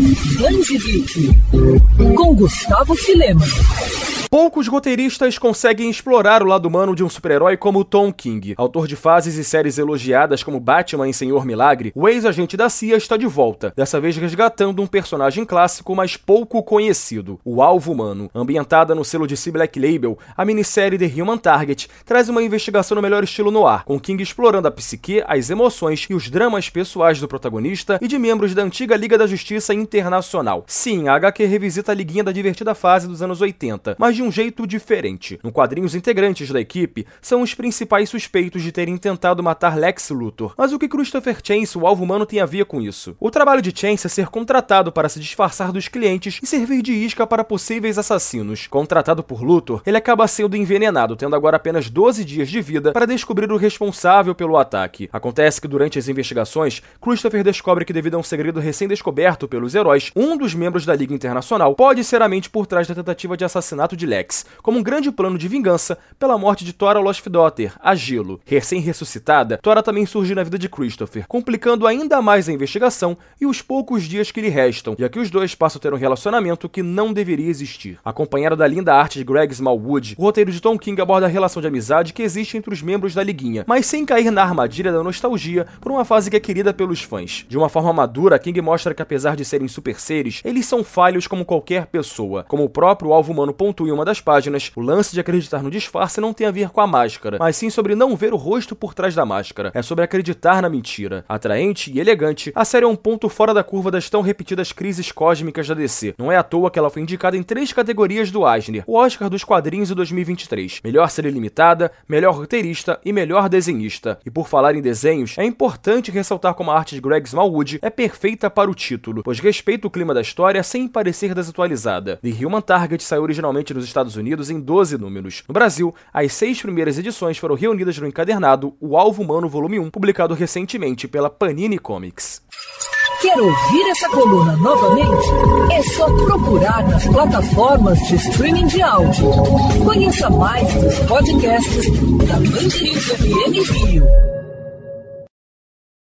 Dandy Geek, com Gustavo Filema. Poucos roteiristas conseguem explorar o lado humano de um super-herói como Tom King. Autor de fases e séries elogiadas como Batman e Senhor Milagre, o ex-agente da CIA está de volta, dessa vez resgatando um personagem clássico, mas pouco conhecido, o Alvo Humano. Ambientada no selo de C Black Label, a minissérie The Human Target traz uma investigação no melhor estilo no ar, com King explorando a psique, as emoções e os dramas pessoais do protagonista e de membros da antiga Liga da Justiça Internacional. Sim, a HQ revisita a liguinha da divertida fase dos anos 80, mas de um jeito diferente. No quadrinho, os integrantes da equipe são os principais suspeitos de terem tentado matar Lex Luthor. Mas o que Christopher Chance, o alvo humano, tem a ver com isso? O trabalho de Chance é ser contratado para se disfarçar dos clientes e servir de isca para possíveis assassinos. Contratado por Luthor, ele acaba sendo envenenado, tendo agora apenas 12 dias de vida para descobrir o responsável pelo ataque. Acontece que durante as investigações, Christopher descobre que devido a um segredo recém-descoberto pelos heróis, um dos membros da Liga Internacional pode ser a mente por trás da tentativa de assassinato de Lex, como um grande plano de vingança pela morte de Tora Lostfdotter, a Gelo. Recém-ressuscitada, Tora também surge na vida de Christopher, complicando ainda mais a investigação e os poucos dias que lhe restam, já que os dois passam a ter um relacionamento que não deveria existir. Acompanhado da linda arte de Greg Smallwood, o roteiro de Tom King aborda a relação de amizade que existe entre os membros da Liguinha, mas sem cair na armadilha da nostalgia por uma fase que é querida pelos fãs. De uma forma madura, King mostra que apesar de serem super seres, eles são falhos como qualquer pessoa. Como o próprio alvo humano pontua em uma das páginas, o lance de acreditar no disfarce não tem a ver com a máscara, mas sim sobre não ver o rosto por trás da máscara. É sobre acreditar na mentira. Atraente e elegante, a série é um ponto fora da curva das tão repetidas crises cósmicas da DC. Não é à toa que ela foi indicada em três categorias do Eisner, o Oscar dos quadrinhos de 2023. Melhor série limitada, melhor roteirista e melhor desenhista. E por falar em desenhos, é importante ressaltar como a arte de Greg Smallwood é perfeita para o título, pois respeita o clima da história sem parecer desatualizada. The Human Target saiu originalmente nos Estados Unidos em 12 números. No Brasil, as seis primeiras edições foram reunidas no encadernado O Alvo Humano Volume 1, publicado recentemente pela Panini Comics. Quer ouvir essa coluna novamente? É só procurar nas plataformas de streaming de áudio. Conheça mais dos podcasts da Mandirinhos FM Rio.